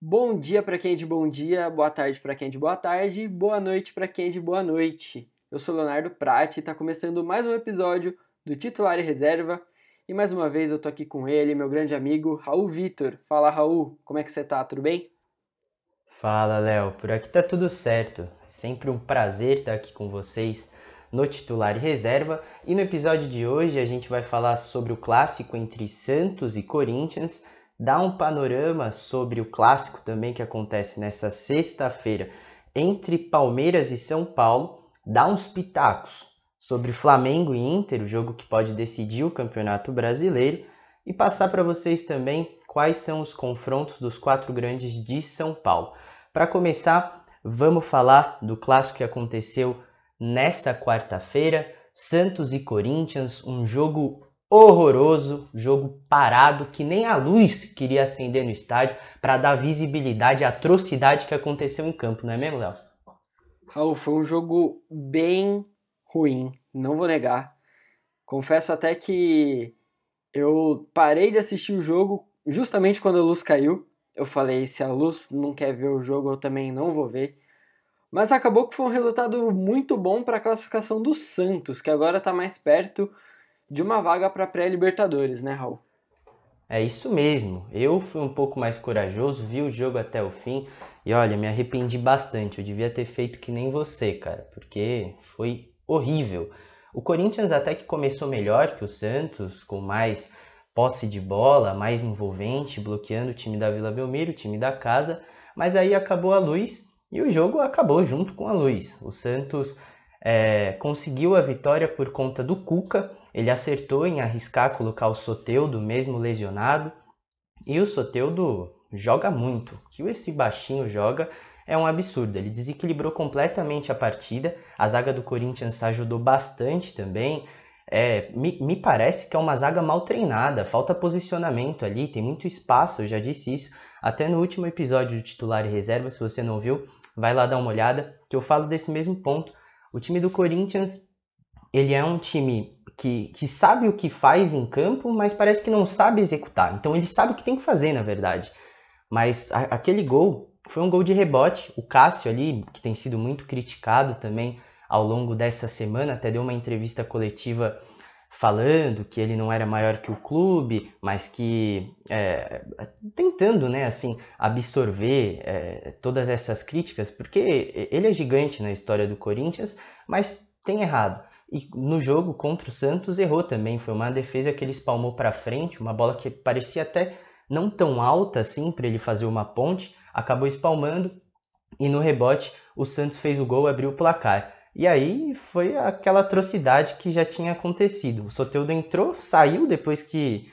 Bom dia para quem é de bom dia, boa tarde para quem é de boa tarde, boa noite para quem é de boa noite. Eu sou Leonardo Prati e está começando mais um episódio do Titular e Reserva. E mais uma vez eu tô aqui com ele, meu grande amigo Raul Vitor. Fala Raul, como é que você tá? Tudo bem? Fala Léo, por aqui tá tudo certo. É sempre um prazer estar aqui com vocês no Titular e Reserva. E no episódio de hoje a gente vai falar sobre o clássico entre Santos e Corinthians dar um panorama sobre o clássico também que acontece nessa sexta-feira entre Palmeiras e São Paulo, dar uns pitacos sobre Flamengo e Inter, o jogo que pode decidir o Campeonato Brasileiro, e passar para vocês também quais são os confrontos dos quatro grandes de São Paulo. Para começar, vamos falar do clássico que aconteceu nessa quarta-feira, Santos e Corinthians, um jogo horroroso, jogo parado, que nem a luz queria acender no estádio para dar visibilidade à atrocidade que aconteceu em campo, não é mesmo, Léo? Raul, foi um jogo bem ruim, não vou negar. Confesso até que eu parei de assistir o jogo justamente quando a luz caiu. Eu falei, se a luz não quer ver o jogo, eu também não vou ver. Mas acabou que foi um resultado muito bom para a classificação do Santos, que agora está mais perto de uma vaga para pré-Libertadores, né, Raul? É isso mesmo. Eu fui um pouco mais corajoso, vi o jogo até o fim e olha, me arrependi bastante. Eu devia ter feito que nem você, cara, porque foi horrível. O Corinthians até que começou melhor que o Santos, com mais posse de bola, mais envolvente, bloqueando o time da Vila Belmiro, o time da casa, mas aí acabou a luz e o jogo acabou junto com a luz. O Santos é, conseguiu a vitória por conta do Cuca, ele acertou em arriscar colocar o Soteudo, mesmo lesionado, e o Soteudo joga muito. O que esse baixinho joga é um absurdo. Ele desequilibrou completamente a partida. A zaga do Corinthians ajudou bastante também. É, me, me, parece que é uma zaga mal treinada, falta posicionamento ali, tem muito espaço, eu já disse isso. Até no último episódio do titular e reserva, se você não viu, vai lá dar uma olhada, que eu falo desse mesmo ponto. O time do Corinthians, ele é um time que, que sabe o que faz em campo, mas parece que não sabe executar. Então ele sabe o que tem que fazer, na verdade. Mas a, aquele gol foi um gol de rebote. O Cássio ali, que tem sido muito criticado também ao longo dessa semana, até deu uma entrevista coletiva falando que ele não era maior que o clube, mas que é, tentando, né, assim, absorver é, todas essas críticas, porque ele é gigante na história do Corinthians, mas tem errado. E no jogo contra o Santos errou também, foi uma defesa que ele espalmou para frente, uma bola que parecia até não tão alta assim para ele fazer uma ponte, acabou espalmando e no rebote o Santos fez o gol, abriu o placar. E aí foi aquela atrocidade que já tinha acontecido. O Soteudo entrou, saiu depois que,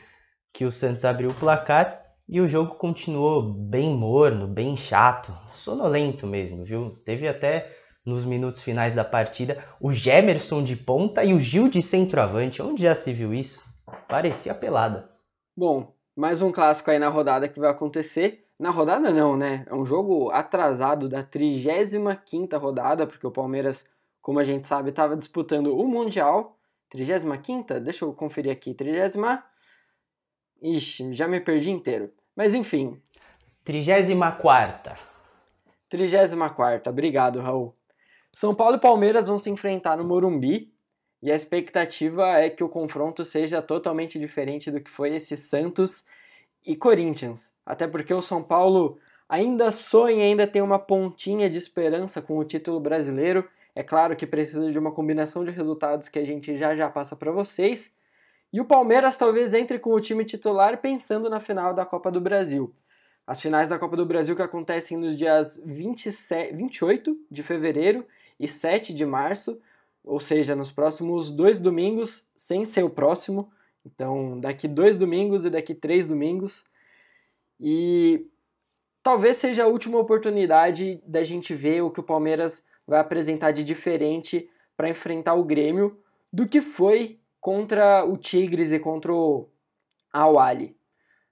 que o Santos abriu o placar e o jogo continuou bem morno, bem chato, sonolento mesmo, viu? Teve até nos minutos finais da partida o Gemerson de ponta e o Gil de centroavante. Onde já se viu isso? Parecia pelada. Bom, mais um clássico aí na rodada que vai acontecer. Na rodada não, né? É um jogo atrasado da 35ª rodada, porque o Palmeiras, como a gente sabe, estava disputando o Mundial. 35ª? Deixa eu conferir aqui. 30 Ixi, já me perdi inteiro. Mas enfim. 34 34 Obrigado, Raul. São Paulo e Palmeiras vão se enfrentar no Morumbi e a expectativa é que o confronto seja totalmente diferente do que foi esse Santos e Corinthians. Até porque o São Paulo ainda sonha, ainda tem uma pontinha de esperança com o título brasileiro. É claro que precisa de uma combinação de resultados que a gente já já passa para vocês. E o Palmeiras talvez entre com o time titular pensando na final da Copa do Brasil. As finais da Copa do Brasil que acontecem nos dias 27, 28 de fevereiro e 7 de março ou seja, nos próximos dois domingos, sem ser o próximo. Então, daqui dois domingos e daqui três domingos. E talvez seja a última oportunidade da gente ver o que o Palmeiras vai apresentar de diferente para enfrentar o Grêmio do que foi contra o Tigres e contra o Awali.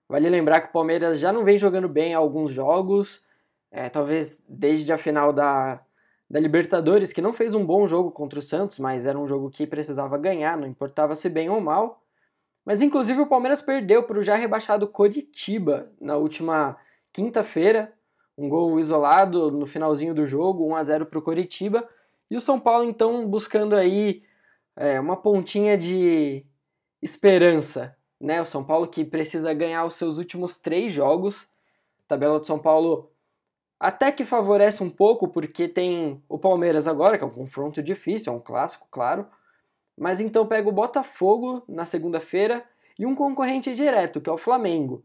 Vale lembrar que o Palmeiras já não vem jogando bem alguns jogos, é, talvez desde a final da, da Libertadores, que não fez um bom jogo contra o Santos, mas era um jogo que precisava ganhar, não importava se bem ou mal. Mas inclusive o Palmeiras perdeu para o já rebaixado Coritiba na última quinta-feira, um gol isolado no finalzinho do jogo, 1 a 0 para o Coritiba. E o São Paulo então buscando aí é, uma pontinha de esperança, né? O São Paulo que precisa ganhar os seus últimos três jogos. A tabela do São Paulo até que favorece um pouco, porque tem o Palmeiras agora, que é um confronto difícil, é um clássico, claro. Mas então pega o Botafogo na segunda-feira e um concorrente direto, que é o Flamengo.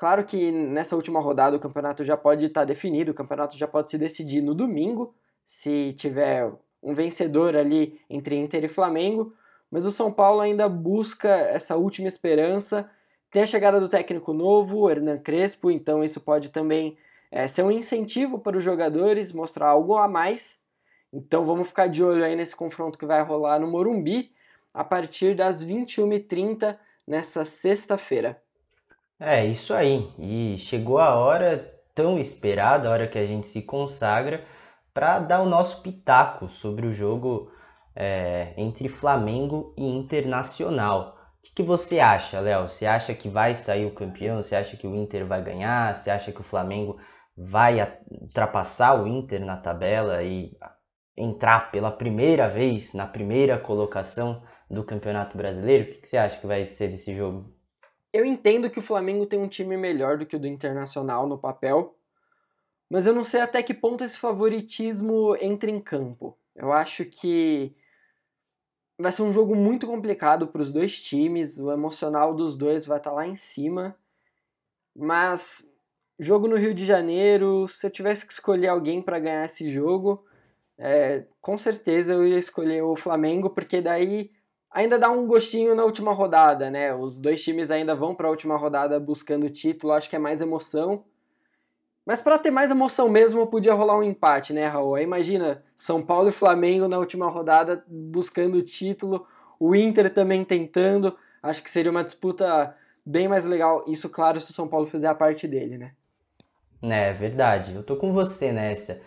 Claro que nessa última rodada o campeonato já pode estar definido, o campeonato já pode se decidir no domingo, se tiver um vencedor ali entre Inter e Flamengo, mas o São Paulo ainda busca essa última esperança. Tem a chegada do técnico novo, Hernan Crespo, então isso pode também é, ser um incentivo para os jogadores, mostrar algo a mais. Então vamos ficar de olho aí nesse confronto que vai rolar no Morumbi a partir das 21h30 nessa sexta-feira. É, isso aí. E chegou a hora tão esperada, a hora que a gente se consagra, para dar o nosso pitaco sobre o jogo é, entre Flamengo e Internacional. O que, que você acha, Léo? Você acha que vai sair o campeão? Você acha que o Inter vai ganhar? Você acha que o Flamengo vai ultrapassar o Inter na tabela e entrar pela primeira vez na primeira colocação do Campeonato Brasileiro? O que, você acha que vai ser desse jogo? Eu entendo que o Flamengo tem um time melhor do que o do Internacional no papel, mas eu não sei até que ponto esse favoritismo entra em campo. Eu acho que vai ser um jogo muito complicado para os dois times, o emocional dos dois vai estar tá lá em cima, mas Jogo no Rio de Janeiro, se eu tivesse que escolher alguém para ganhar esse jogo, é, com certeza eu ia escolher o Flamengo, porque daí ainda dá um gostinho na última rodada, né? Os dois times ainda vão para a última rodada buscando o título, acho que é mais emoção. Mas para ter mais emoção mesmo, podia rolar um empate, né, Raul? Aí imagina São Paulo e Flamengo na última rodada buscando o título, o Inter também tentando. Acho que seria uma disputa bem mais legal. Isso, claro, se o São Paulo fizer a parte dele, né? É verdade, eu tô com você nessa.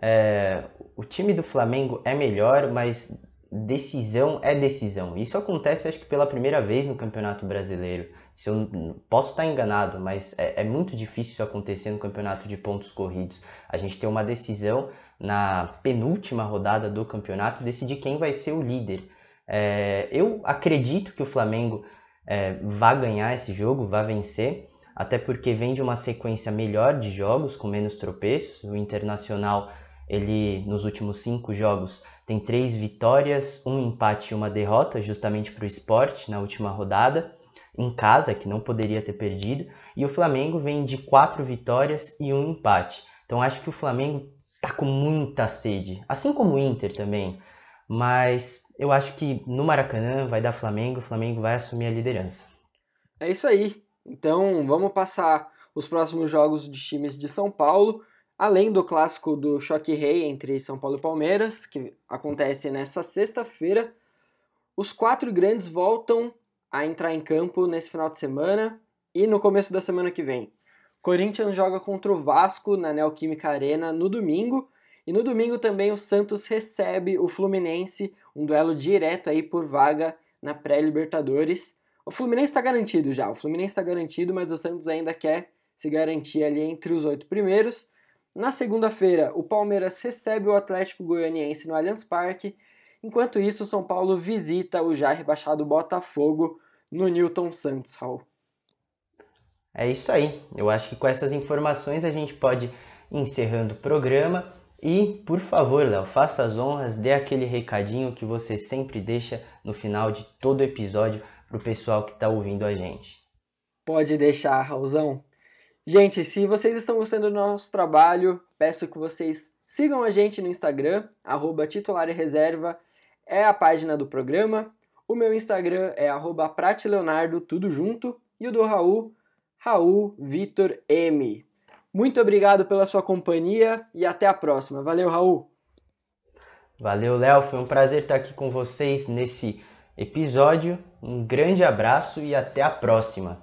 É, o time do Flamengo é melhor, mas decisão é decisão. Isso acontece, acho que pela primeira vez no Campeonato Brasileiro. Se eu posso estar enganado, mas é, é, muito difícil isso acontecer no campeonato de pontos corridos. A gente tem uma decisão na penúltima rodada do campeonato decidir quem vai ser o líder. É, eu acredito que o Flamengo é, vai ganhar esse jogo, vai vencer até porque vem de uma sequência melhor de jogos, com menos tropeços. O Internacional, ele nos últimos cinco jogos tem três vitórias, um empate e uma derrota, justamente para o esporte na última rodada, em casa, que não poderia ter perdido. E o Flamengo vem de quatro vitórias e um empate. Então acho que o Flamengo tá com muita sede, assim como o Inter também. Mas eu acho que no Maracanã vai dar Flamengo, o Flamengo vai assumir a liderança. É isso aí. Então vamos passar os próximos jogos de times de São Paulo, além do clássico do Choque Rei entre São Paulo e Palmeiras, que acontece nessa sexta-feira. Os quatro grandes voltam a entrar em campo nesse final de semana e no começo da semana que vem. Corinthians joga contra o Vasco na Neoquímica Arena no domingo. E no domingo também o Santos recebe o Fluminense, um duelo direto aí por vaga na pré-Libertadores. O Fluminense está garantido já, o Fluminense está garantido, mas o Santos ainda quer se garantir ali entre os oito primeiros. Na segunda-feira, o Palmeiras recebe o Atlético Goianiense no Allianz Parque. Enquanto isso, o São Paulo visita o já rebaixado Botafogo no Newton Santos, Raul. É isso aí. Eu acho que com essas informações a gente pode ir encerrando o programa. E, por favor, Léo, faça as honras, dê aquele recadinho que você sempre deixa no final de todo episódio para o pessoal que está ouvindo a gente. Pode deixar, Raulzão. Gente, se vocês estão gostando do nosso trabalho, peço que vocês sigam a gente no Instagram, arroba titular e reserva, é a página do programa. O meu Instagram é arroba pratileonardo, tudo junto. E o do Raul, Raul Vitor M. Muito obrigado pela sua companhia e até a próxima. Valeu, Raul! Valeu, Léo. Foi um prazer estar aqui com vocês nesse episódio. Um grande abraço e até a próxima!